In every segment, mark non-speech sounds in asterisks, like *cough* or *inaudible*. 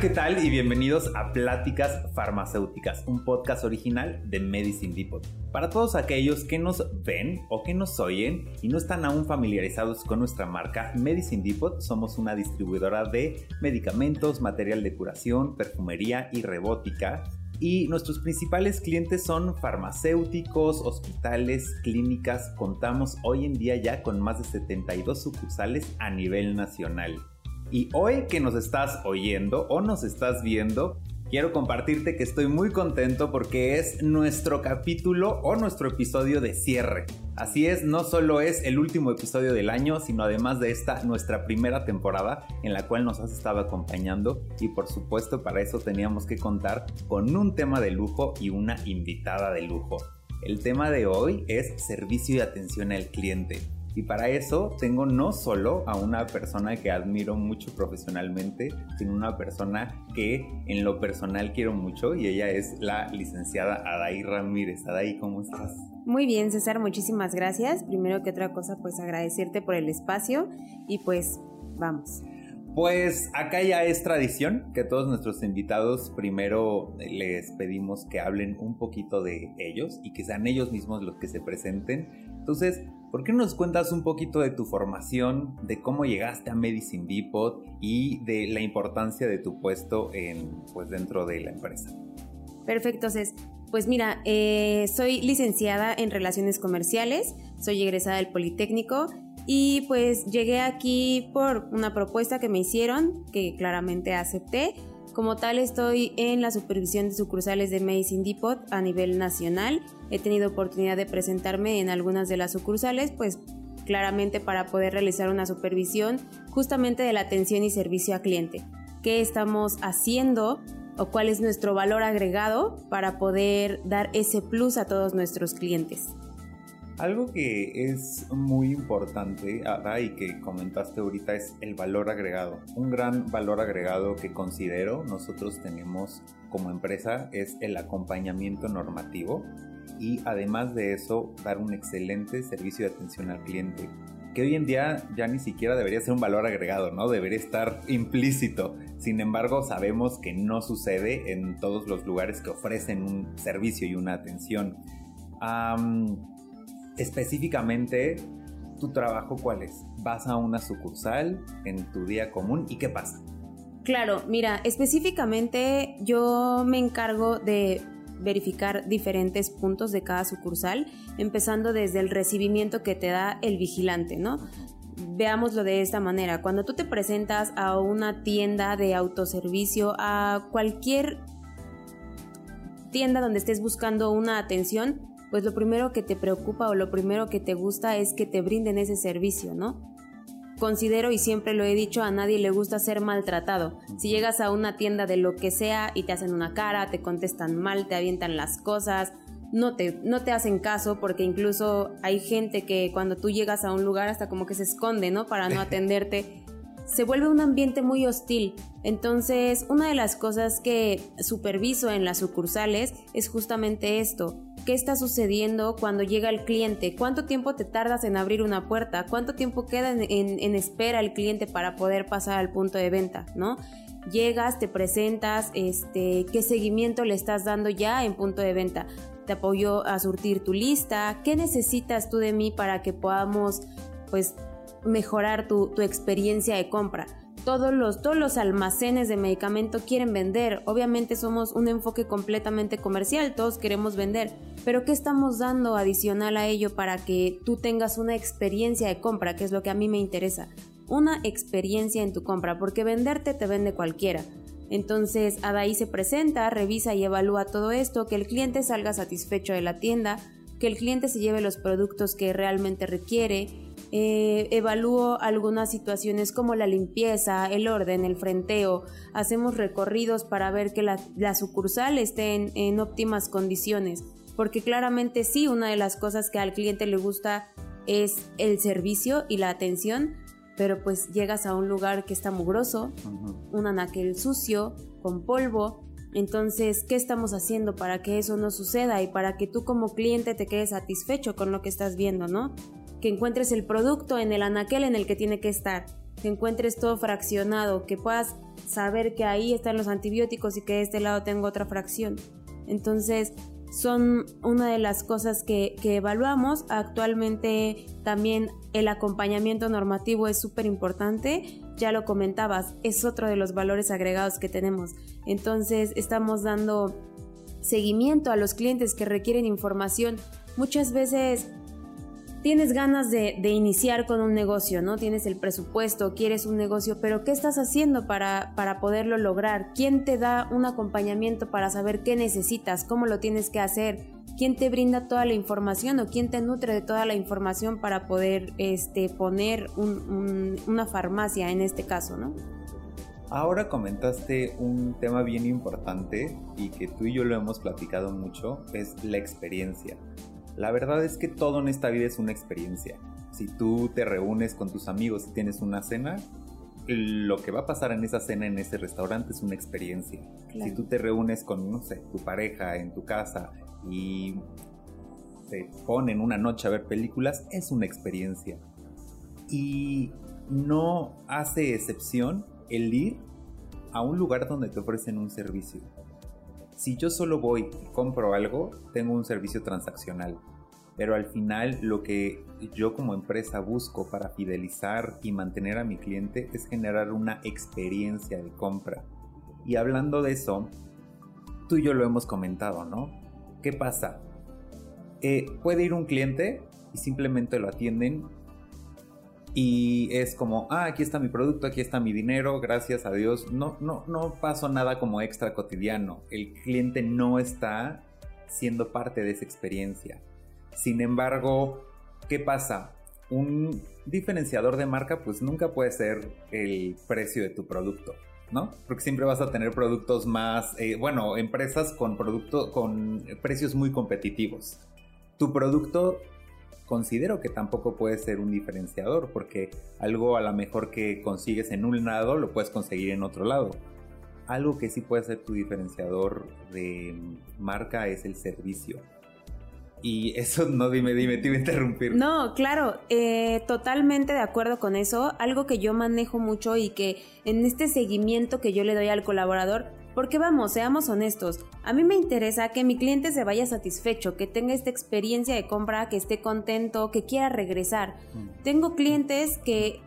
¿qué tal? Y bienvenidos a Pláticas Farmacéuticas, un podcast original de Medicine Depot. Para todos aquellos que nos ven o que nos oyen y no están aún familiarizados con nuestra marca, Medicine Depot somos una distribuidora de medicamentos, material de curación, perfumería y robótica y nuestros principales clientes son farmacéuticos, hospitales, clínicas. Contamos hoy en día ya con más de 72 sucursales a nivel nacional. Y hoy que nos estás oyendo o nos estás viendo, quiero compartirte que estoy muy contento porque es nuestro capítulo o nuestro episodio de cierre. Así es, no solo es el último episodio del año, sino además de esta nuestra primera temporada en la cual nos has estado acompañando y por supuesto para eso teníamos que contar con un tema de lujo y una invitada de lujo. El tema de hoy es servicio y atención al cliente. Y para eso tengo no solo a una persona que admiro mucho profesionalmente, sino una persona que en lo personal quiero mucho y ella es la licenciada Adaí Ramírez. Adaí, ¿cómo estás? Muy bien, César, muchísimas gracias. Primero que otra cosa, pues agradecerte por el espacio y pues vamos. Pues acá ya es tradición que todos nuestros invitados primero les pedimos que hablen un poquito de ellos y que sean ellos mismos los que se presenten. Entonces, ¿Por qué nos cuentas un poquito de tu formación, de cómo llegaste a Medicine Depot y de la importancia de tu puesto en, pues, dentro de la empresa? Perfecto, Cés. Pues mira, eh, soy licenciada en Relaciones Comerciales, soy egresada del Politécnico y pues llegué aquí por una propuesta que me hicieron, que claramente acepté como tal, estoy en la supervisión de sucursales de Medicine Depot a nivel nacional. He tenido oportunidad de presentarme en algunas de las sucursales, pues claramente para poder realizar una supervisión justamente de la atención y servicio a cliente. ¿Qué estamos haciendo o cuál es nuestro valor agregado para poder dar ese plus a todos nuestros clientes? Algo que es muy importante, Ada, y que comentaste ahorita es el valor agregado. Un gran valor agregado que considero nosotros tenemos como empresa es el acompañamiento normativo y además de eso dar un excelente servicio de atención al cliente que hoy en día ya ni siquiera debería ser un valor agregado, ¿no? Debería estar implícito. Sin embargo, sabemos que no sucede en todos los lugares que ofrecen un servicio y una atención específicamente tu trabajo cuál es. ¿Vas a una sucursal en tu día común y qué pasa? Claro, mira, específicamente yo me encargo de verificar diferentes puntos de cada sucursal, empezando desde el recibimiento que te da el vigilante, ¿no? Veámoslo de esta manera, cuando tú te presentas a una tienda de autoservicio, a cualquier tienda donde estés buscando una atención, pues lo primero que te preocupa o lo primero que te gusta es que te brinden ese servicio, ¿no? Considero y siempre lo he dicho, a nadie le gusta ser maltratado. Si llegas a una tienda de lo que sea y te hacen una cara, te contestan mal, te avientan las cosas, no te, no te hacen caso porque incluso hay gente que cuando tú llegas a un lugar hasta como que se esconde, ¿no? Para no *laughs* atenderte. Se vuelve un ambiente muy hostil. Entonces, una de las cosas que superviso en las sucursales es justamente esto, qué está sucediendo cuando llega el cliente, cuánto tiempo te tardas en abrir una puerta, cuánto tiempo queda en, espera el cliente para poder pasar al punto de venta, ¿no? Llegas, te presentas, este, qué seguimiento le estás dando ya en punto de venta. Te apoyo a surtir tu lista, qué necesitas tú de mí para que podamos, pues, mejorar tu, tu experiencia de compra todos los, todos los almacenes de medicamento quieren vender. Obviamente somos un enfoque completamente comercial, todos queremos vender. Pero ¿qué estamos dando adicional a ello para que tú tengas una experiencia de compra, que es lo que a mí me interesa? Una experiencia en tu compra, porque venderte te vende cualquiera. Entonces, Adaí se presenta, revisa y evalúa todo esto, que el cliente salga satisfecho de la tienda, que el cliente se lleve los productos que realmente requiere, eh, evalúo algunas situaciones como la limpieza, el orden, el frenteo. Hacemos recorridos para ver que la, sucursal esté en, óptimas condiciones. Porque claramente sí, una de las cosas que al cliente le gusta es el servicio y la atención, pero pues llegas a un lugar que está mugroso, un anaquel sucio, con polvo. Entonces, ¿qué estamos haciendo para que eso no suceda y para que tú como cliente te quedes satisfecho con lo que estás viendo, no? Que encuentres el producto en el anaquel en el que tiene que estar. que encuentres todo fraccionado, que puedas saber que ahí están los antibióticos y que de este lado tengo otra fracción. Entonces, son una de las cosas que, evaluamos. Actualmente también el acompañamiento normativo es súper importante. Ya lo comentabas, es otro de los valores agregados que tenemos. Entonces estamos dando seguimiento a los clientes que requieren información. Muchas veces tienes ganas de, iniciar con un negocio, ¿no? Tienes el presupuesto, quieres un negocio, pero ¿qué estás haciendo para, para poderlo lograr? ¿Quién te da un acompañamiento para saber qué necesitas, cómo lo tienes que hacer? ¿Quién te brinda toda la información o quién te nutre de toda la información para poder este, poner una farmacia en este caso, ¿no? Ahora comentaste un tema bien importante y que tú y yo lo hemos platicado mucho, es la experiencia. La verdad es que todo en esta vida es una experiencia. Si tú te reúnes con tus amigos y tienes una cena, lo que va a pasar en esa cena en ese restaurante es una experiencia. Si tú te reúnes con, no sé, tu pareja en tu casa y te ponen una noche a ver películas, es una experiencia. Y no hace excepción el ir a un lugar donde te ofrecen un servicio. Si yo solo voy y compro algo, tengo un servicio transaccional. Pero al final lo que yo como empresa busco para fidelizar y mantener a mi cliente es generar una experiencia de compra. Y hablando de eso, tú y yo lo hemos comentado, ¿no? ¿Qué pasa? Eh, puede ir un cliente y simplemente lo atienden y es como, ah, aquí está mi producto, aquí está mi dinero, gracias a Dios. No, no, no pasó nada como extra cotidiano. El cliente no está siendo parte de esa experiencia. Sin embargo, ¿qué pasa? Un diferenciador de marca pues nunca puede ser el precio de tu producto, ¿no? Porque siempre vas a tener productos más, eh, bueno, empresas con producto, con precios muy competitivos. Tu producto considero que tampoco puede ser un diferenciador, porque algo a lo mejor que consigues en un lado lo puedes conseguir en otro lado. Algo que sí puede ser tu diferenciador de marca es el servicio. Y *laughs* eso no, dime, dime, te iba a interrumpir. No, claro, eh, totalmente de acuerdo con eso. Algo que yo manejo mucho y que en este seguimiento que yo le doy al colaborador, porque vamos, seamos honestos, a mí me interesa que mi cliente se vaya satisfecho, que tenga esta experiencia de compra, que esté contento, que quiera regresar. Mm. Tengo clientes que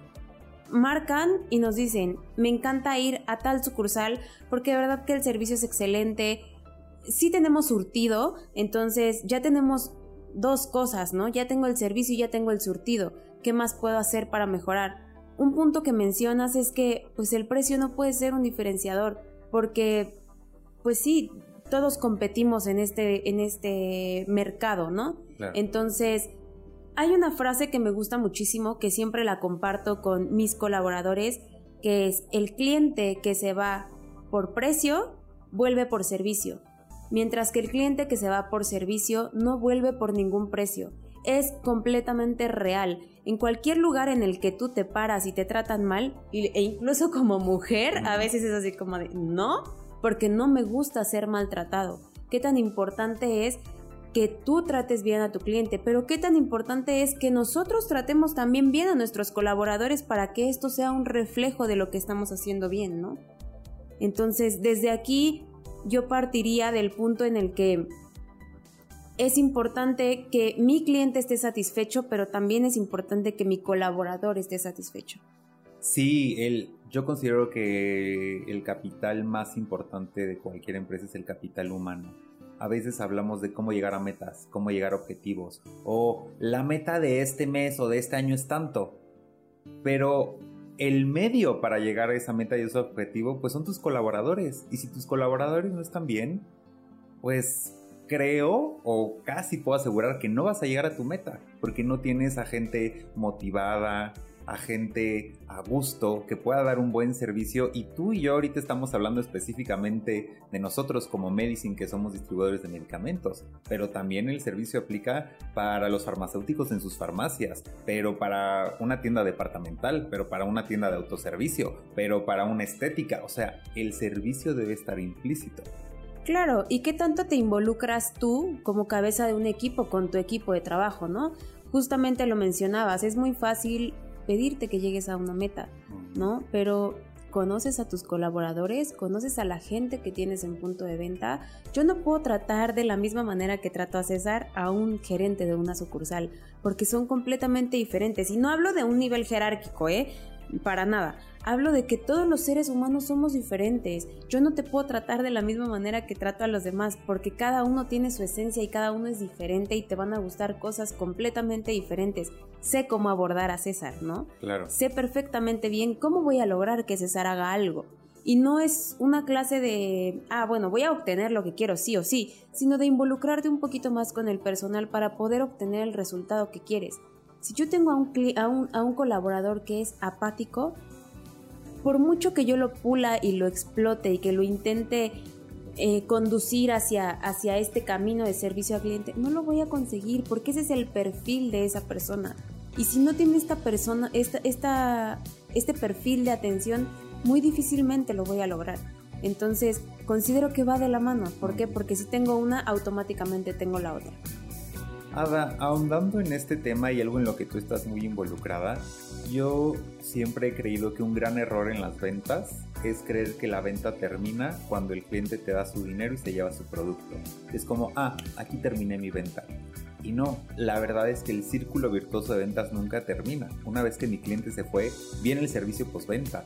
marcan y nos dicen, me encanta ir a tal sucursal porque de verdad que el servicio es excelente. Sí tenemos surtido, entonces ya tenemos dos cosas, ¿no? Ya tengo el servicio y ya tengo el surtido. ¿Qué más puedo hacer para mejorar? Un punto que mencionas es que pues el precio no puede ser un diferenciador porque pues sí, todos competimos en este, en este mercado, ¿no? Entonces, hay una frase que me gusta muchísimo, que siempre la comparto con mis colaboradores, que es el cliente que se va por precio, vuelve por servicio, mientras que el cliente que se va por servicio no vuelve por ningún precio. Es completamente real. En cualquier lugar en el que tú te paras y te tratan mal, e incluso como mujer, a veces es así como de, no, porque no me gusta ser maltratado. ¿Qué tan importante es que tú trates bien a tu cliente? Pero qué tan importante es que nosotros tratemos también bien a nuestros colaboradores para que esto sea un reflejo de lo que estamos haciendo bien, ¿no? Entonces, desde aquí yo partiría del punto en el que es importante que mi cliente esté satisfecho, pero también es importante que mi colaborador esté satisfecho. Sí, yo considero que el capital más importante de cualquier empresa es el capital humano. A veces hablamos de cómo llegar a metas, cómo llegar a objetivos, o la meta de este mes o de este año es tanto. Pero el medio para llegar a esa meta y ese objetivo, pues son tus colaboradores. Y si tus colaboradores no están bien, pues creo o casi puedo asegurar que no vas a llegar a tu meta, porque no tienes a gente motivada, a gente a gusto, que pueda dar un buen servicio. Y tú y yo ahorita estamos hablando específicamente de nosotros como Medicine, que somos distribuidores de medicamentos, pero también el servicio aplica para los farmacéuticos en sus farmacias, pero para una tienda departamental, pero para una tienda de autoservicio, pero para una estética. O sea, el servicio debe estar implícito. Claro, ¿y qué tanto te involucras tú como cabeza de un equipo con tu equipo de trabajo, no? Justamente lo mencionabas, es muy fácil pedirte que llegues a una meta, ¿no? Pero conoces a tus colaboradores, conoces a la gente que tienes en punto de venta. Yo no puedo tratar de la misma manera que trato a César a un gerente de una sucursal, porque son completamente diferentes. Y no hablo de un nivel jerárquico, ¿eh? Para nada. Hablo de que todos los seres humanos somos diferentes. Yo no te puedo tratar de la misma manera que trato a los demás, porque cada uno tiene su esencia y cada uno es diferente y te van a gustar cosas completamente diferentes. Sé cómo abordar a César, ¿no? Claro. Sé perfectamente bien cómo voy a lograr que César haga algo. Y no es una clase de, ah, bueno, voy a obtener lo que quiero, sí o sí, sino de involucrarte un poquito más con el personal para poder obtener el resultado que quieres. Si yo tengo a un, colaborador que es apático, por mucho que yo lo pula y lo explote y que lo intente eh, conducir hacia, este camino de servicio al cliente, no lo voy a conseguir porque ese es el perfil de esa persona. Y si no tiene esta persona, este perfil de atención, muy difícilmente lo voy a lograr. Entonces, considero que va de la mano. ¿Por qué? Porque si tengo una, automáticamente tengo la otra. Ada, ahondando en este tema y algo en lo que tú estás muy involucrada, yo siempre he creído que un gran error en las ventas es creer que la venta termina cuando el cliente te da su dinero y se lleva su producto. Es como, ah, aquí terminé mi venta. Y no, la verdad es que el círculo virtuoso de ventas nunca termina. Una vez que mi cliente se fue, viene el servicio postventa.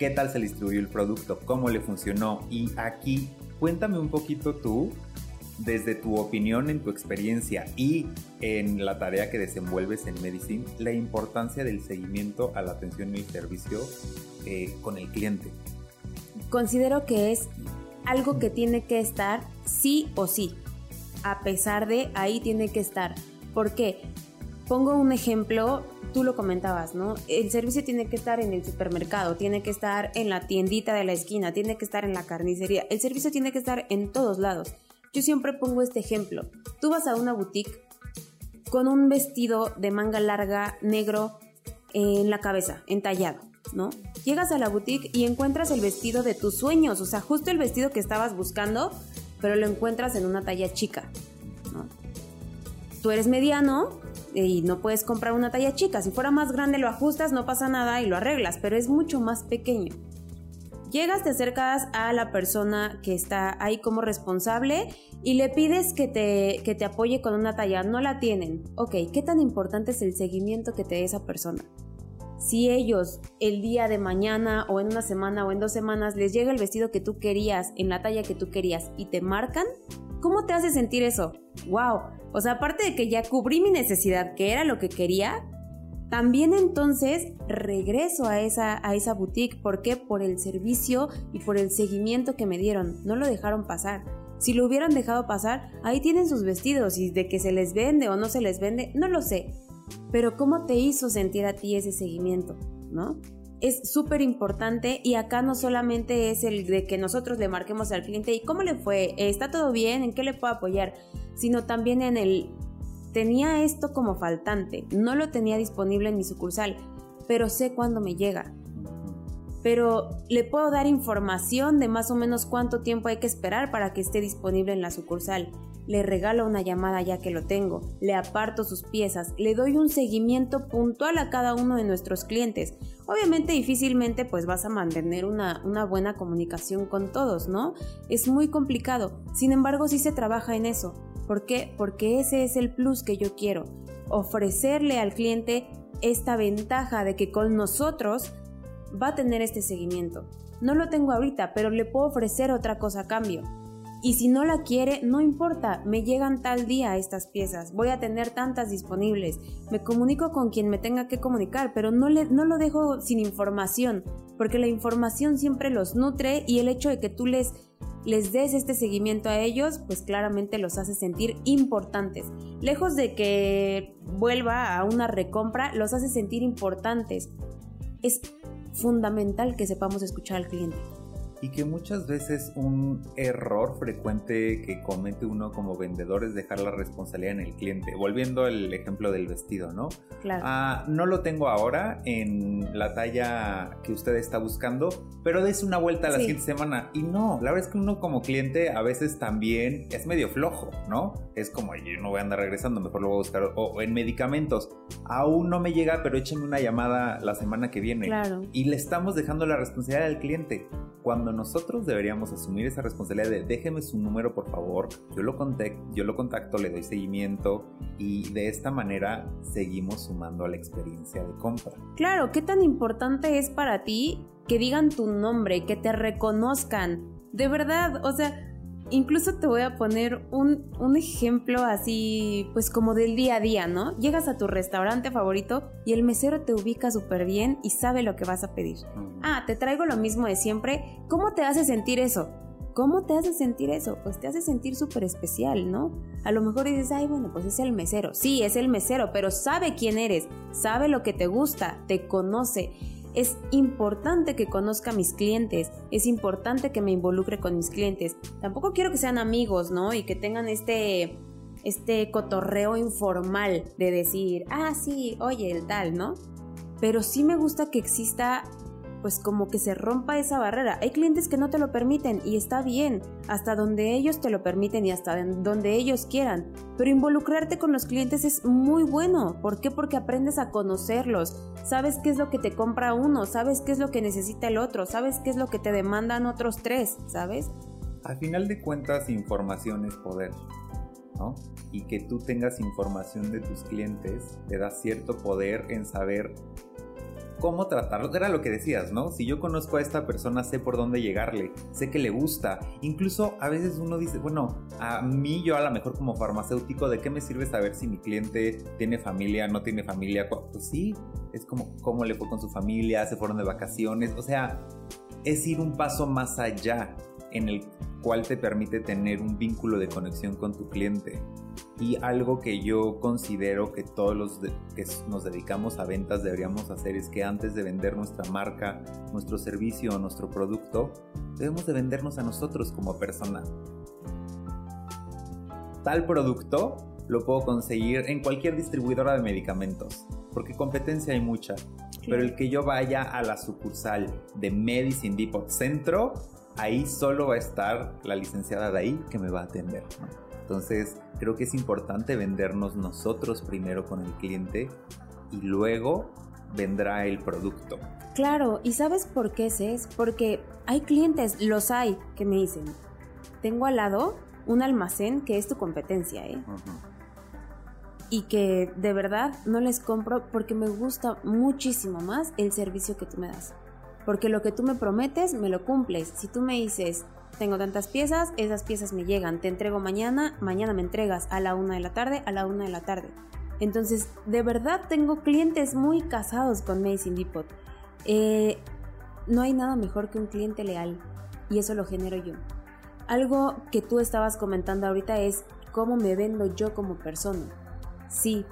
¿Qué tal se distribuyó el producto? ¿Cómo le funcionó? Y aquí, cuéntame un poquito tú desde tu opinión, en tu experiencia y en la tarea que desenvuelves en Medicine, la importancia del seguimiento a la atención y el servicio eh, con el cliente. Considero que es algo que tiene que estar sí o sí. A pesar de ahí tiene que estar. ¿Por qué? Pongo un ejemplo, tú lo comentabas, ¿no? El servicio tiene que estar en el supermercado, tiene que estar en la tiendita de la esquina, tiene que estar en la carnicería. El servicio tiene que estar en todos lados. Yo siempre pongo este ejemplo. Tú vas a una boutique con un vestido de manga larga negro en la cabeza, entallado, ¿no? Llegas a la boutique y encuentras el vestido de tus sueños, o sea, justo el vestido que estabas buscando, pero lo encuentras en una talla chica. Tú eres mediano y no puedes comprar una talla chica. Si fuera más grande lo ajustas, no pasa nada y lo arreglas, pero es mucho más pequeño. Llegas, te acercas a la persona que está ahí como responsable y le pides que te, que te apoye con una talla. No la tienen. Ok, ¿qué tan importante es el seguimiento que te dé esa persona? Si ellos el día de mañana o en una semana o en dos semanas les llega el vestido que tú querías en la talla que tú querías y te marcan, ¿cómo te hace sentir eso? ¡Wow! O sea, aparte de que ya cubrí mi necesidad, que era lo que quería, también entonces regreso a esa, a esa boutique. ¿Por qué? Por el servicio y por el seguimiento que me dieron. No lo dejaron pasar. Si lo hubieran dejado pasar, ahí tienen sus vestidos y de que se les vende o no se les vende, no lo sé. Pero ¿cómo te hizo sentir a ti ese seguimiento? ¿No? Es súper importante y acá no solamente es el de que nosotros le marquemos al cliente y cómo le fue, está todo bien, en qué le puedo apoyar, sino también en el Tenía esto como faltante, no lo tenía disponible en mi sucursal, pero sé cuándo me llega. Pero le puedo dar información de más o menos cuánto tiempo hay que esperar para que esté disponible en la sucursal. Le regalo una llamada ya que lo tengo, le aparto sus piezas, le doy un seguimiento puntual a cada uno de nuestros clientes. Obviamente difícilmente pues vas a mantener una, una buena comunicación con todos, ¿no? Es muy complicado, sin embargo sí se trabaja en eso. ¿Por qué? Porque ese es el plus que yo quiero, ofrecerle al cliente esta ventaja de que con nosotros va a tener este seguimiento. No lo tengo ahorita, pero le puedo ofrecer otra cosa a cambio. Y si no la quiere, no importa, me llegan tal día estas piezas, voy a tener tantas disponibles, me comunico con quien me tenga que comunicar, pero no, le, no lo dejo sin información, porque la información siempre los nutre y el hecho de que tú les les des este seguimiento a ellos, pues claramente los hace sentir importantes. Lejos de que vuelva a una recompra, los hace sentir importantes. Es fundamental que sepamos escuchar al cliente. Y que muchas veces un error frecuente que comete uno como vendedor es dejar la responsabilidad en el cliente. Volviendo al ejemplo del vestido, ¿no? Claro. Ah, no lo tengo ahora en la talla que usted está buscando, pero des una vuelta a la Sí. siguiente semana. Y no, la verdad es que uno como cliente a veces también es medio flojo, ¿no? Es como, yo no voy a andar regresando, mejor lo voy a buscar. O, o en medicamentos, aún no me llega, pero échenme una llamada la semana que viene. Claro. Y le estamos dejando la responsabilidad al cliente. Cuando nosotros deberíamos asumir esa responsabilidad de déjeme su número por favor, yo lo, contacto, le doy seguimiento y de esta manera seguimos sumando a la experiencia de compra. Claro, ¿qué tan importante es para ti que digan tu nombre, que te reconozcan? De verdad, o sea, incluso te voy a poner un, un ejemplo así, pues como del día a día, ¿no? Llegas a tu restaurante favorito y el mesero te ubica súper bien y sabe lo que vas a pedir. Ah, te traigo lo mismo de siempre. ¿Cómo te hace sentir eso? ¿Cómo te hace sentir eso? Pues te hace sentir súper especial, ¿no? A lo mejor dices, ay, bueno, pues es el mesero. Sí, es el mesero, pero sabe quién eres, sabe lo que te gusta, te conoce. Es importante que conozca a mis clientes, es importante que me involucre con mis clientes. Tampoco quiero que sean amigos, ¿no? Y que tengan este, este cotorreo informal de decir, ah, sí, oye, el tal, ¿no? Pero sí me gusta que exista pues como que se rompa esa barrera. Hay clientes que no te lo permiten y está bien, hasta donde ellos te lo permiten y hasta donde ellos quieran. Pero involucrarte con los clientes es muy bueno. ¿Por qué? Porque aprendes a conocerlos. Sabes qué es lo que te compra uno, sabes qué es lo que necesita el otro, sabes qué es lo que te demandan otros tres, ¿sabes? A final de cuentas, información es poder, ¿no? Y que tú tengas información de tus clientes te da cierto poder en saber cómo tratarlo. Era lo que decías, ¿no? Si yo conozco a esta persona, sé por dónde llegarle, sé que le gusta. Incluso a veces uno dice, bueno, a mí yo a lo mejor como farmacéutico, ¿de qué me sirve saber si mi cliente tiene familia, no tiene familia? Pues sí, es como cómo le fue con su familia, se fueron de vacaciones. O sea, es ir un paso más allá en el cual te permite tener un vínculo de conexión con tu cliente. Y algo que yo considero que todos los que nos dedicamos a ventas deberíamos hacer es que antes de vender nuestra marca, nuestro servicio o nuestro producto, debemos de vendernos a nosotros como persona. Tal producto lo puedo conseguir en cualquier distribuidora de medicamentos, porque competencia hay mucha. Pero el que yo vaya a la sucursal de Medicine Depot Centro, ahí solo va a estar la licenciada de ahí que me va a atender. ¿no? Entonces, creo que es importante vendernos nosotros primero con el cliente y luego vendrá el producto. Claro, ¿y sabes por qué es? Porque hay clientes, los hay, que me dicen, tengo al lado un almacén que es tu competencia, ¿eh? Uh -huh. Y que de verdad no les compro porque me gusta muchísimo más el servicio que tú me das. Porque lo que tú me prometes, me lo cumples. Si tú me dices, tengo tantas piezas, esas piezas me llegan, te entrego mañana, mañana me entregas a la una de la tarde, a la una de la tarde. Entonces, de verdad tengo clientes muy casados con Medicine Depot. Eh, no hay nada mejor que un cliente leal y eso lo genero yo. Algo que tú estabas comentando ahorita es cómo me vendo yo como persona. Sí,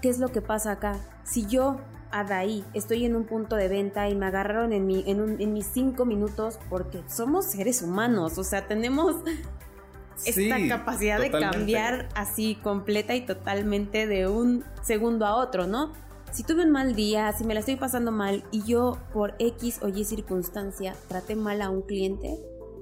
¿qué es lo que pasa acá? Si yo Adaí, estoy en un punto de venta y me agarraron en, mi, en, un, en mis cinco minutos porque somos seres humanos, o sea, tenemos esta sí, capacidad totalmente. de cambiar así completa y totalmente de un segundo a otro, ¿no? Si tuve un mal día, si me la estoy pasando mal y yo por X o Y circunstancia traté mal a un cliente,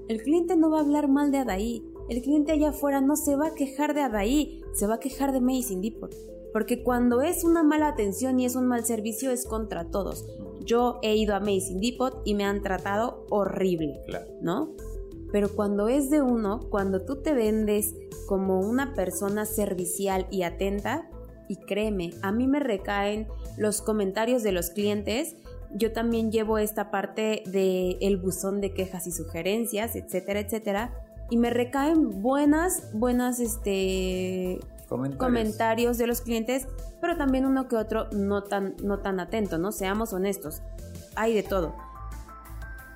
el cliente no va a hablar mal de Adaí. El cliente allá afuera no se va a quejar de Adaí, se va a quejar de Medicine Depot. Porque cuando es una mala atención y es un mal servicio es contra todos. Yo he ido a Medicine Depot y me han tratado horrible, claro. ¿no? Pero cuando es de uno, cuando tú te vendes como una persona servicial y atenta, y créeme, a mí me recaen los comentarios de los clientes, yo también llevo esta parte del el buzón de quejas y sugerencias, etcétera, etcétera, y me recaen buenas, buenas, este, Comentarios. comentarios. de los clientes, pero también uno que otro no tan, no tan atento, ¿no? Seamos honestos, hay de todo.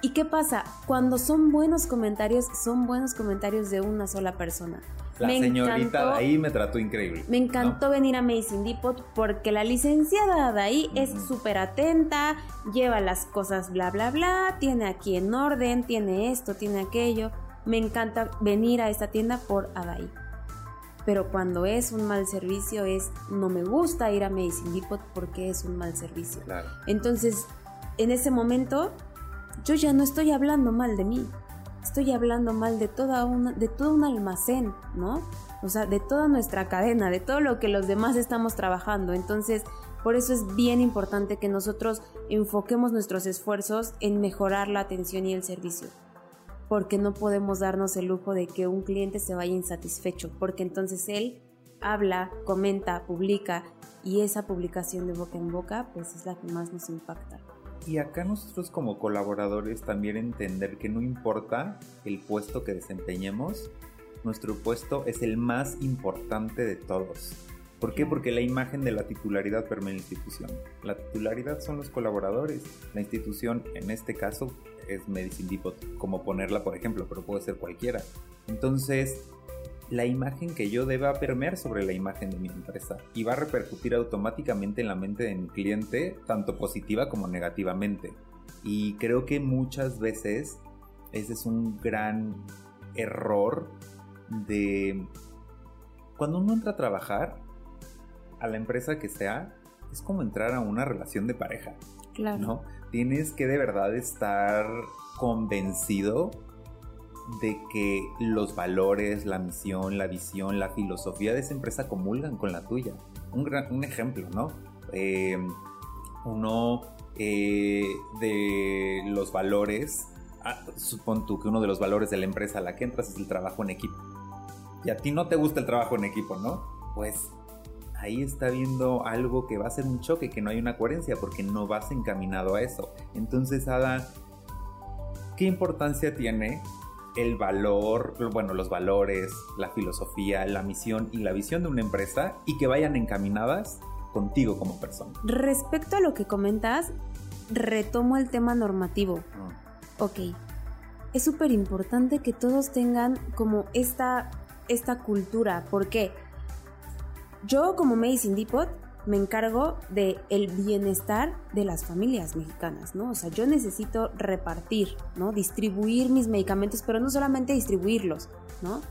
¿Y qué pasa? Cuando son buenos comentarios, son buenos comentarios de una sola persona. La señorita ahí me trató increíble. Me encantó venir a Amazing Depot porque la licenciada de ahí es súper atenta, lleva las cosas bla bla bla, tiene aquí en orden, tiene esto, tiene aquello. Me encanta venir a esta tienda por Adai. Pero cuando es un mal servicio es no me gusta ir a Amazing Depot porque es un mal servicio. Entonces, en ese momento yo ya no estoy hablando mal de mí estoy hablando mal de, toda una, de todo un almacén, ¿no? O sea, de toda nuestra cadena, de todo lo que los demás estamos trabajando. Entonces, por eso es bien importante que nosotros enfoquemos nuestros esfuerzos en mejorar la atención y el servicio. Porque no podemos darnos el lujo de que un cliente se vaya insatisfecho, porque entonces él habla, comenta, publica y esa publicación de boca en boca pues es la que más nos impacta. Y acá nosotros como colaboradores también entender que no importa el puesto que desempeñemos, nuestro puesto es el más importante de todos. ¿Por qué? Porque la imagen de la titularidad permea la institución. La titularidad son los colaboradores. La institución, en este caso, es Medicine Depot, como ponerla por ejemplo, pero puede ser cualquiera. Entonces, la imagen que yo deba permear sobre la imagen de mi empresa y va a repercutir automáticamente en la mente de mi cliente, tanto positiva como negativamente. Y creo que muchas veces ese es un gran error de cuando uno entra a trabajar a la empresa que sea, es como entrar a una relación de pareja. Claro. ¿no? Tienes que de verdad estar convencido de que los valores, la misión, la visión, la filosofía de esa empresa comulgan con la tuya. Un, gran, un ejemplo, ¿no? Em, uno eh, de los valores, ah, supón tú que uno de los valores de la empresa a la que entras es el trabajo en equipo. Y a ti no te gusta el trabajo en equipo, ¿no? Pues ahí está viendo algo que va a ser un choque, que no hay una coherencia, porque no vas encaminado a eso. Entonces, Ada, ¿qué importancia tiene el valor, bueno, los valores, la filosofía, la misión y la visión de una empresa y que vayan encaminadas contigo como persona. Respecto a lo que comentas, retomo el tema normativo. Ah. Ok, es súper importante que todos tengan como esta, esta cultura. ¿Por qué? Yo como Medicine Depot me encargo de el bienestar de las familias mexicanas, ¿no? O sea, yo necesito repartir, ¿no? Distribuir mis medicamentos, pero no solamente distribuirlos, ¿no?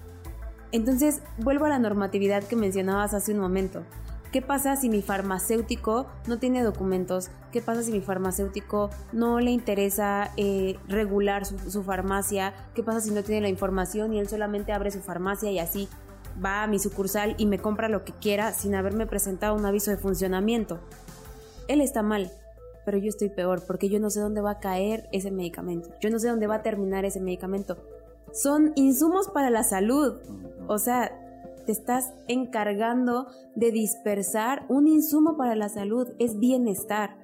Entonces, vuelvo a la normatividad que mencionabas hace un momento. ¿Qué pasa si mi farmacéutico no tiene documentos? ¿Qué pasa si mi farmacéutico no le interesa eh, regular su, su farmacia? ¿Qué pasa si no tiene la información y él solamente abre su farmacia y así va a mi sucursal y me compra lo que quiera sin haberme presentado un aviso de funcionamiento. Él está mal, pero yo estoy peor porque yo no sé dónde va a caer ese medicamento. Yo no sé dónde va a terminar ese medicamento. Son insumos para la salud. O sea, te estás encargando de dispersar un insumo para la salud. Es bienestar.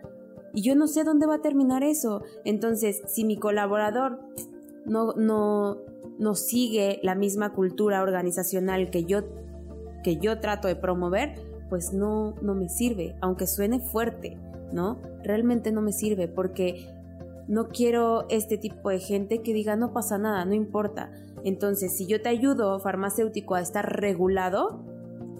Y yo no sé dónde va a terminar eso. Entonces, si mi colaborador no, no, no sigue la misma cultura organizacional que yo, que yo trato de promover, pues no, no me sirve, aunque suene fuerte, ¿no? Realmente no me sirve porque no quiero este tipo de gente que diga no pasa nada, no importa. Entonces, si yo te ayudo, farmacéutico, a estar regulado,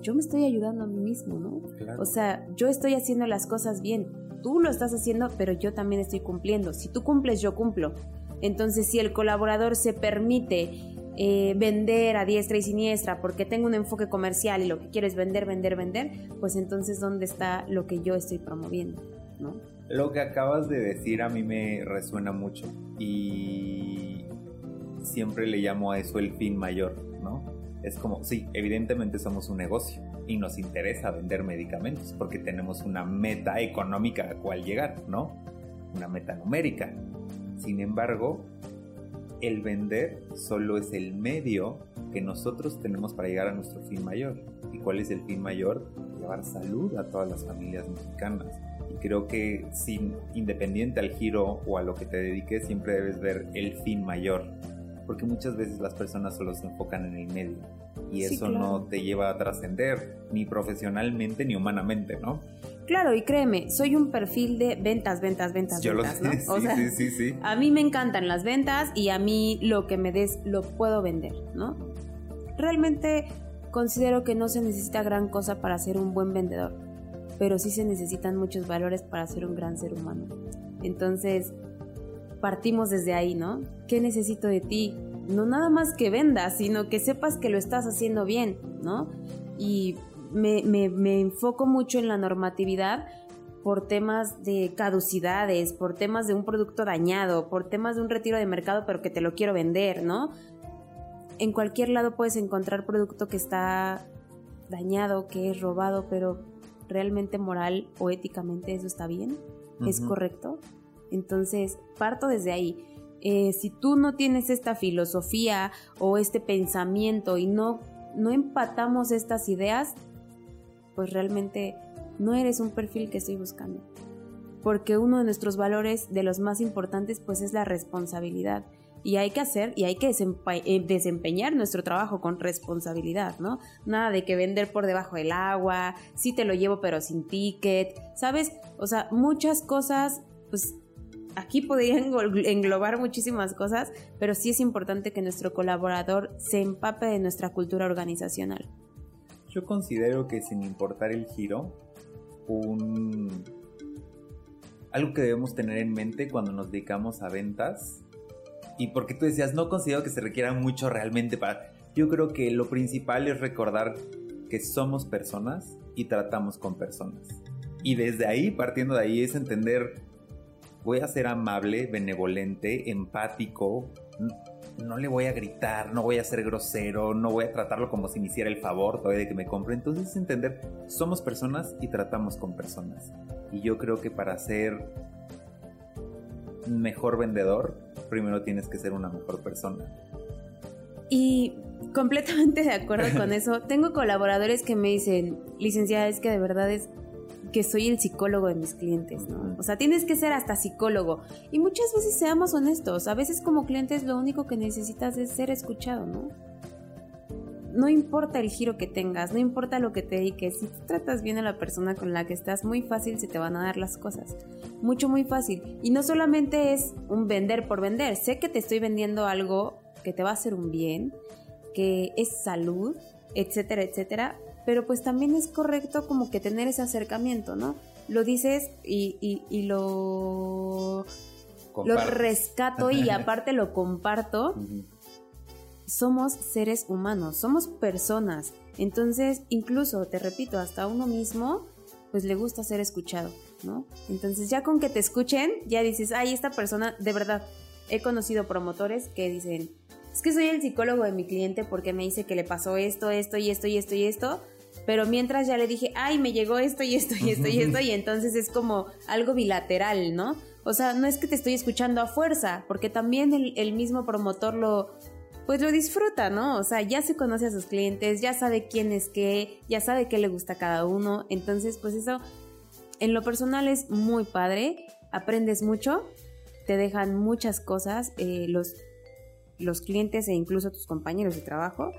yo me estoy ayudando a mí mismo, ¿no? O sea, yo estoy haciendo las cosas bien. Tú lo estás haciendo, pero yo también estoy cumpliendo. Si tú cumples, yo cumplo. Entonces, si el colaborador se permite eh, vender a diestra y siniestra porque tengo un enfoque comercial y lo que quiero es vender, vender, vender, pues entonces ¿dónde está lo que yo estoy promoviendo? ¿no? Lo que acabas de decir a mí me resuena mucho y siempre le llamo a eso el fin mayor, ¿no? Es como, sí, evidentemente somos un negocio y nos interesa vender medicamentos porque tenemos una meta económica a cual llegar, ¿no? Una meta numérica. Sin embargo, el vender solo es el medio que nosotros tenemos para llegar a nuestro fin mayor. ¿Y cuál es el fin mayor? Llevar salud a todas las familias mexicanas. Y creo que sin independiente al giro o a lo que te dediques, siempre debes ver el fin mayor. Porque muchas veces las personas solo se enfocan en el medio. Y eso no te lleva a trascender ni profesionalmente ni humanamente, ¿no? Claro, y créeme, soy un perfil de ventas, ventas, ventas, Yo ventas, lo sé, ¿no? *laughs* sí, sí, sí, A mí me encantan las ventas y a mí lo que me des lo puedo vender, ¿no? Realmente considero que no se necesita gran cosa para ser un buen vendedor, pero sí se necesitan muchos valores para ser un gran ser humano. Entonces, partimos desde ahí, ¿no? ¿Qué necesito de ti? No nada más que vendas, sino que sepas que lo estás haciendo bien, ¿no? Y me, me enfoco mucho en la normatividad por temas de caducidades, por temas de un producto dañado, por temas de un retiro de mercado pero que te lo quiero vender, ¿no? En cualquier lado puedes encontrar producto que está dañado, que es robado, pero realmente moral o éticamente eso está bien, es correcto. Entonces, parto desde ahí. Eh, si tú no tienes esta filosofía o este pensamiento y no, no empatamos estas ideas, pues realmente no eres un perfil que estoy buscando. Porque uno de nuestros valores, de los más importantes, pues es la responsabilidad. Y hay que hacer y hay que eh, desempeñar nuestro trabajo con responsabilidad, ¿no? Nada de que vender por debajo del agua, sí te lo llevo pero sin ticket, ¿sabes? O sea, muchas cosas, pues aquí podría *laughs* englobar muchísimas cosas, pero sí es importante que nuestro colaborador se empape de nuestra cultura organizacional. Yo considero que sin importar el giro, un algo que debemos tener en mente cuando nos dedicamos a ventas y porque tú decías no considero que se requiera mucho realmente para yo creo que lo principal es recordar que somos personas y tratamos con personas. Y desde ahí partiendo de ahí es entender voy a ser amable benevolente empático no le voy a gritar, no voy a ser grosero, no voy a tratarlo como si me hiciera el favor todavía de que me compre. Entonces es entender, somos personas y tratamos con personas. Y yo creo que para ser mejor vendedor, primero tienes que ser una mejor persona. Y completamente de acuerdo con *laughs* eso. Tengo colaboradores que me dicen, licenciada, es que de verdad es que soy el psicólogo de mis clientes, ¿no? O sea, tienes que ser hasta psicólogo. Y muchas veces seamos honestos, a veces como clientes lo único que necesitas es ser escuchado, ¿no? No importa el giro que tengas, no importa lo que te dediques, si tratas bien a la persona con la que estás, muy fácil se te van a dar las cosas. Mucho, muy fácil. Y no solamente es un vender por vender, sé que te estoy vendiendo algo que te va a hacer un bien, que es salud, etcétera, etcétera, pero pues también es correcto como que tener ese acercamiento, ¿no? Lo dices y, y, lo, lo rescato y *laughs* aparte lo comparto. Somos seres humanos, somos personas. Entonces, incluso, te repito, hasta uno mismo, pues le gusta ser escuchado, ¿no? Entonces, ya con que te escuchen, ya dices, ay, esta persona, de verdad, he conocido promotores que dicen, es que soy el psicólogo de mi cliente porque me dice que le pasó esto, esto y esto y esto y esto, pero mientras ya le dije, ay, me llegó esto y esto y esto y esto, y entonces es como algo bilateral, ¿no? O sea, no es que te estoy escuchando a fuerza, porque también el, mismo promotor lo, pues lo disfruta, ¿no? O sea, ya se conoce a sus clientes, ya sabe quién es qué, ya sabe qué le gusta a cada uno, entonces pues eso en lo personal es muy padre, aprendes mucho, te dejan muchas cosas, eh, los, los clientes e incluso tus compañeros de trabajo,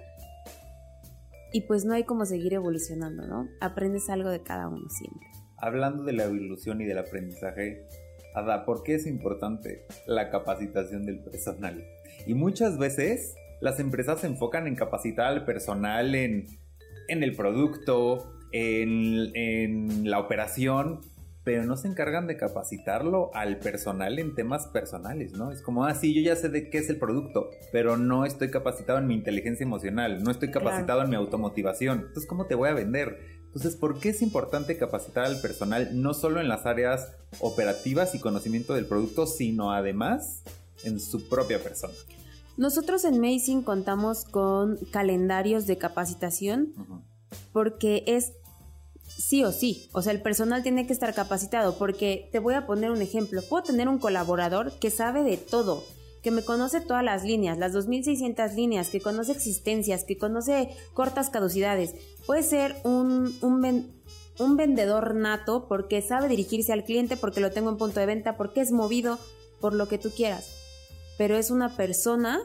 y pues no hay como seguir evolucionando, ¿no? Aprendes algo de cada uno siempre. Hablando de la evolución y del aprendizaje, Ada, ¿por qué es importante la capacitación del personal? Y muchas veces las empresas se enfocan en capacitar al personal en, en el producto, en, en la operación, pero no se encargan de capacitarlo al personal en temas personales, ¿no? Es como, ah, sí, yo ya sé de qué es el producto, pero no estoy capacitado en mi inteligencia emocional, no estoy capacitado en mi automotivación. Entonces, ¿cómo te voy a vender? Entonces, ¿por qué es importante capacitar al personal no solo en las áreas operativas y conocimiento del producto, sino además en su propia persona? Nosotros en Mazing contamos con calendarios de capacitación porque es sí o sí. O sea, el personal tiene que estar capacitado porque te voy a poner un ejemplo. Puedo tener un colaborador que sabe de todo, que me conoce todas las líneas, las 2600 líneas, que conoce existencias, que conoce cortas caducidades. Puede ser un, un, vendedor nato porque sabe dirigirse al cliente, porque lo tengo en punto de venta, porque es movido por lo que tú quieras. Pero es una persona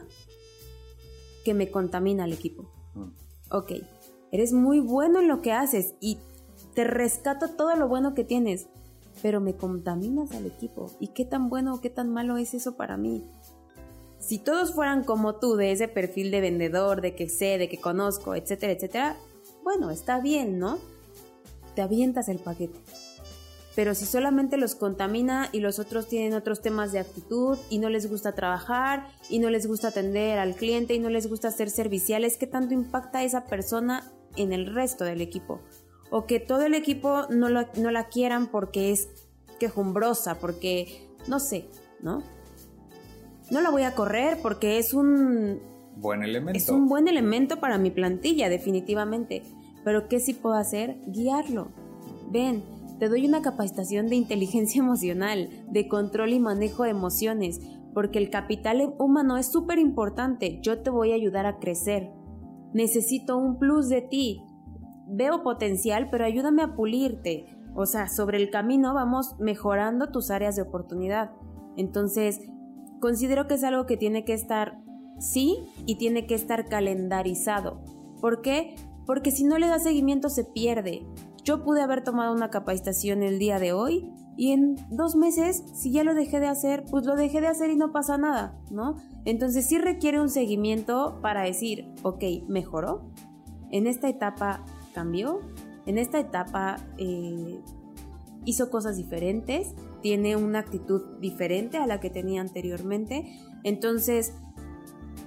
que me contamina al equipo. Mm. Ok, eres muy bueno en lo que haces y te rescato todo lo bueno que tienes, pero me contaminas al equipo. ¿Y qué tan bueno o qué tan malo es eso para mí? Si todos fueran como tú, de ese perfil de vendedor, de que sé, de que conozco, etcétera, etcétera, bueno, está bien, ¿no? Te avientas el paquete. Pero si solamente los contamina y los otros tienen otros temas de actitud y no les gusta trabajar y no les gusta atender al cliente y no les gusta ser serviciales, ¿qué tanto impacta esa persona en el resto del equipo? O que todo el equipo no, no la quieran porque es quejumbrosa, porque no sé, ¿no? No la voy a correr porque es un buen elemento. Es un buen elemento para mi plantilla, definitivamente. Pero ¿qué sí puedo hacer? Guiarlo. Ven, te doy una capacitación de inteligencia *laughs* emocional, de control y manejo de emociones, porque el capital humano es súper importante. Yo te voy a ayudar a crecer. Necesito un plus de ti. Veo potencial, pero ayúdame a pulirte. O sea, sobre el camino vamos mejorando tus áreas de oportunidad. Entonces, considero que es algo que tiene que estar sí y tiene que estar calendarizado. ¿Por qué? Porque si no le da seguimiento se pierde. Yo pude haber tomado una capacitación el día de hoy y en dos meses, si ya lo dejé de hacer, pues lo dejé de hacer y no pasa nada, ¿no? Entonces sí requiere un seguimiento para decir, ok, mejoró, en esta etapa cambió, en esta etapa eh, hizo cosas diferentes, tiene una actitud diferente a la que tenía anteriormente, entonces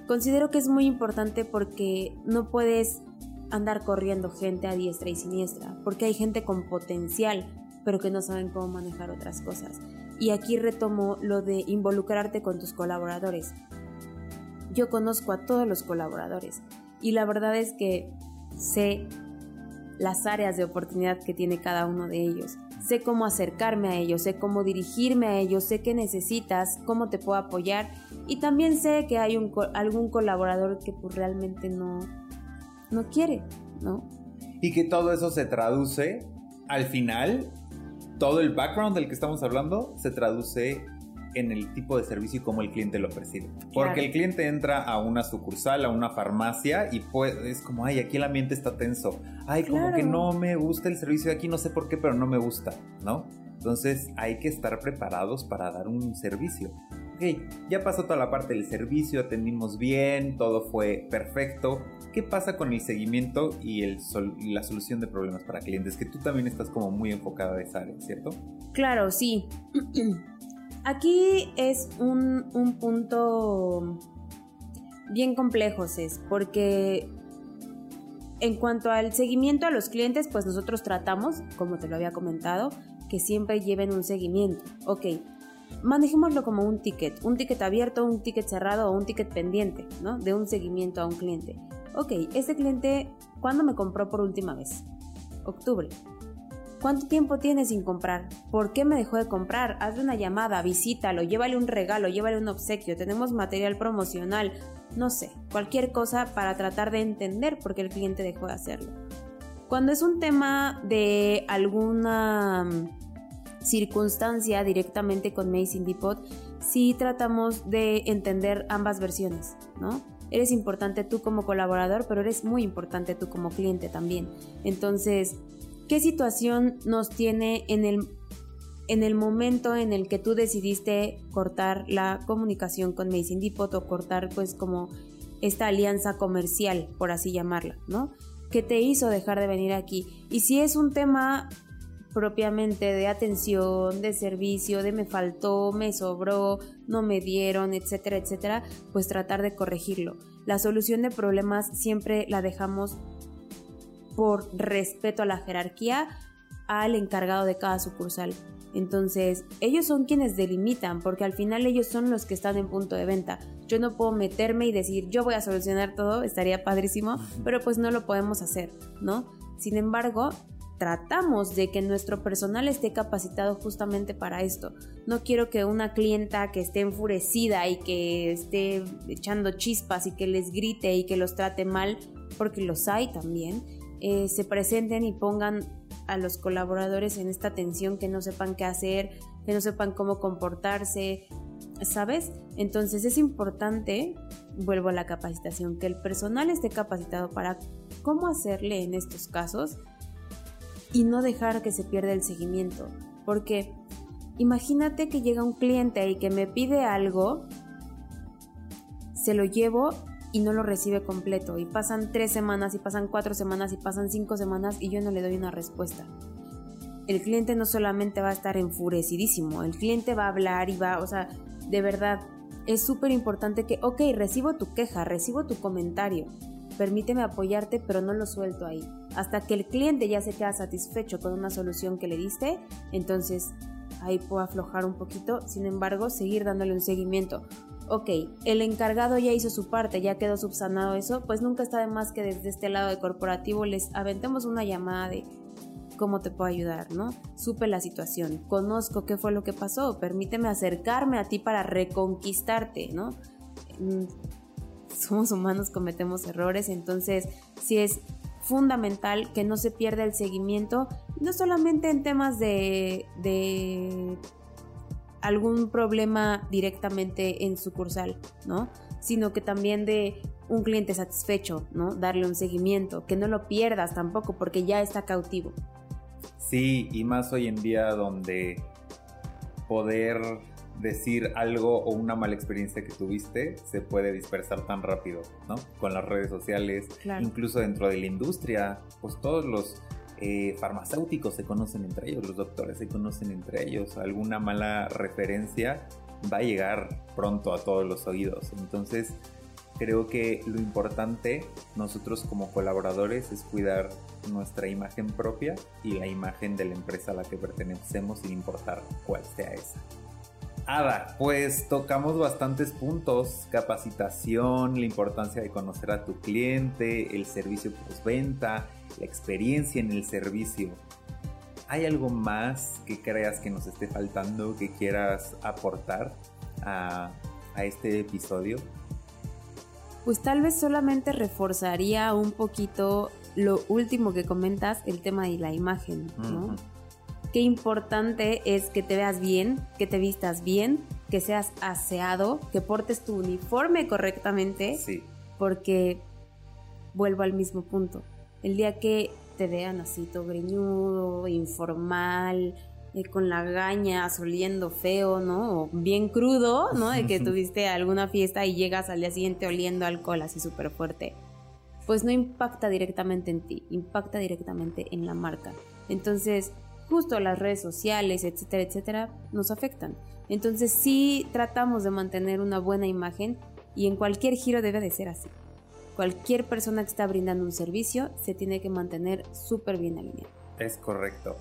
considero que es muy importante porque no puedes andar corriendo gente a diestra y siniestra, porque hay gente con potencial, pero que no saben cómo manejar otras cosas. Y aquí retomo lo de involucrarte con tus colaboradores. Yo conozco a todos los colaboradores y la verdad es que sé las áreas de oportunidad que tiene cada uno de ellos. Sé cómo acercarme a ellos, sé cómo dirigirme a ellos, sé qué necesitas, cómo te puedo apoyar y también sé que hay algún colaborador que realmente no, no quiere, ¿no? Y que todo eso se traduce al final, todo el background del que estamos hablando se traduce en el tipo de servicio y cómo el cliente lo percibe. Porque el cliente entra a una sucursal, a una farmacia y pues es como, ay, aquí el ambiente está tenso. Ay, como que no me gusta el servicio de aquí, no sé por qué, pero no me gusta, ¿no? Entonces hay que estar preparados para dar un servicio ok, ya pasó toda la parte del servicio, atendimos bien, todo fue perfecto. ¿Qué pasa con el seguimiento y, el la solución de problemas para clientes? Que tú también estás como muy enfocada en esa área, ¿cierto? Claro, sí. *clears throat* Aquí es un, un punto bien complejo, Cés, porque en cuanto al seguimiento a los clientes, pues nosotros tratamos, como te lo había comentado, que siempre lleven un seguimiento. Ok, manejémoslo como un ticket, un ticket abierto, un ticket cerrado o un ticket pendiente, ¿no? De un seguimiento a un cliente. Ok, este cliente, ¿cuándo me compró por última vez? Octubre. ¿Cuánto tiempo tiene sin comprar? ¿Por qué me dejó de comprar? Hazle una llamada, visítalo, llévale un regalo, llévale un obsequio, tenemos material promocional, no sé, cualquier cosa para tratar de entender por qué el cliente dejó de hacerlo. Cuando es un tema de alguna circunstancia directamente con Mason Depot, sí tratamos de entender ambas versiones, ¿no? Eres importante tú como colaborador, pero eres muy importante tú como cliente también. Entonces, ¿qué situación nos tiene en el, en el momento en el que tú decidiste cortar la comunicación con Mason Depot o cortar pues como esta alianza comercial, por así llamarla, ¿no? ¿Qué te hizo dejar de venir aquí? Y si es un tema propiamente de atención, de servicio, de me faltó, me sobró, no me dieron, etcétera, etcétera, pues tratar de corregirlo. La solución de problemas siempre la dejamos por respeto a la jerarquía al encargado de cada sucursal. Entonces, ellos son quienes delimitan, porque al final ellos son los que están en punto de venta. Yo no puedo meterme y decir, yo voy a solucionar todo, estaría padrísimo, pero pues no lo podemos hacer, ¿no? Sin embargo, tratamos de que nuestro personal esté capacitado justamente para esto. No quiero que una clienta que esté enfurecida y que esté echando chispas y que les grite y que los trate mal, porque los hay también, eh, se presenten y pongan a los colaboradores en esta tensión que no sepan qué hacer, que no sepan cómo comportarse, ¿sabes? Entonces es importante, vuelvo a la capacitación, que el personal esté capacitado para cómo hacerle en estos casos y no dejar que se pierda el seguimiento. Porque imagínate que llega un cliente y que me pide algo se lo llevo y no lo recibe completo. Y pasan tres semanas, y pasan cuatro semanas, y pasan cinco semanas y yo no le doy una respuesta. El cliente no solamente va a estar enfurecidísimo, el cliente va a hablar y va, o sea, de verdad, es súper importante que, ok, recibo tu queja, recibo tu comentario, permíteme apoyarte, pero no lo suelto ahí. Hasta que el cliente ya se queda satisfecho con una solución que le diste, entonces ahí puedo aflojar un poquito, sin embargo, seguir dándole un seguimiento. Ok, el encargado ya hizo su parte, ya quedó subsanado eso, pues nunca está de más que desde este lado de corporativo les aventemos una llamada de cómo te puedo ayudar, ¿no? Supe la situación, conozco qué fue lo que pasó, permíteme acercarme a ti para reconquistarte, ¿no? Mm, somos humanos, cometemos errores, entonces sí es fundamental que no se pierda el seguimiento, no solamente en temas de, de algún problema directamente en sucursal, ¿no? Sino que también de un cliente satisfecho, ¿no? Darle un seguimiento, que no lo pierdas tampoco porque ya está cautivo. Sí, y más hoy en día donde poder decir algo o una mala experiencia que tuviste se puede dispersar tan rápido, ¿no? Con las redes sociales, incluso dentro de la industria, pues todos los eh, farmacéuticos se conocen entre ellos, los doctores se conocen entre ellos, alguna mala referencia va a llegar pronto a todos los oídos. Entonces, creo que lo importante nosotros como colaboradores es cuidar nuestra imagen propia y la imagen de la empresa a la que pertenecemos sin importar cuál sea esa. Ada, pues tocamos bastantes puntos, capacitación, la importancia de conocer a tu cliente, el servicio postventa, la experiencia en el servicio. ¿Hay algo más que creas que nos esté faltando, que quieras aportar a, a este episodio? Pues tal vez solamente reforzaría un poquito lo último que comentas, el tema de la imagen, ¿no? qué importante es que te veas bien, que te vistas bien, que seas aseado, que portes tu uniforme correctamente. Sí. Porque vuelvo al mismo punto. El día que te vean así todo greñudo, informal, eh, con la gaña, oliendo feo, ¿no? O bien crudo, ¿no? De que *laughs* tuviste alguna fiesta y llegas al día siguiente oliendo alcohol así súper fuerte. Pues no impacta directamente en ti, impacta directamente en la marca. Entonces, justo las redes sociales, etcétera, etcétera, nos afectan. Entonces sí tratamos de mantener una buena imagen y en cualquier giro debe de ser así. Cualquier persona que está brindando un servicio se tiene que mantener súper bien alineado. Es correcto.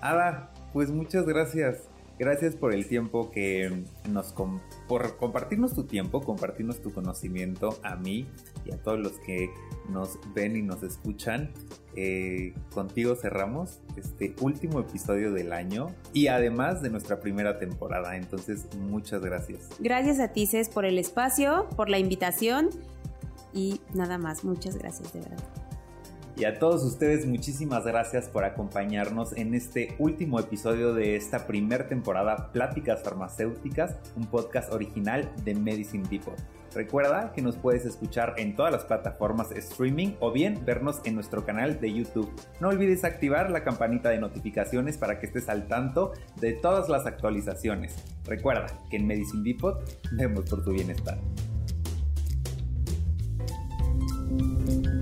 Ada, pues muchas gracias. Gracias por el tiempo que nos por compartirnos tu tiempo, compartirnos tu conocimiento a mí y a todos los que nos ven y nos escuchan. Eh, contigo cerramos este último episodio del año y además de nuestra primera temporada. Entonces, muchas gracias. Gracias a ti, Cés, por el espacio, por la invitación y nada más. Muchas gracias, de verdad. Y a todos ustedes muchísimas gracias por acompañarnos en este último episodio de esta primera temporada Pláticas Farmacéuticas, un podcast original de Medicine Depot. Recuerda que nos puedes escuchar en todas las plataformas streaming o bien vernos en nuestro canal de YouTube. No olvides activar la campanita de notificaciones para que estés al tanto de todas las actualizaciones. Recuerda que en Medicine Depot vemos por tu bienestar. Música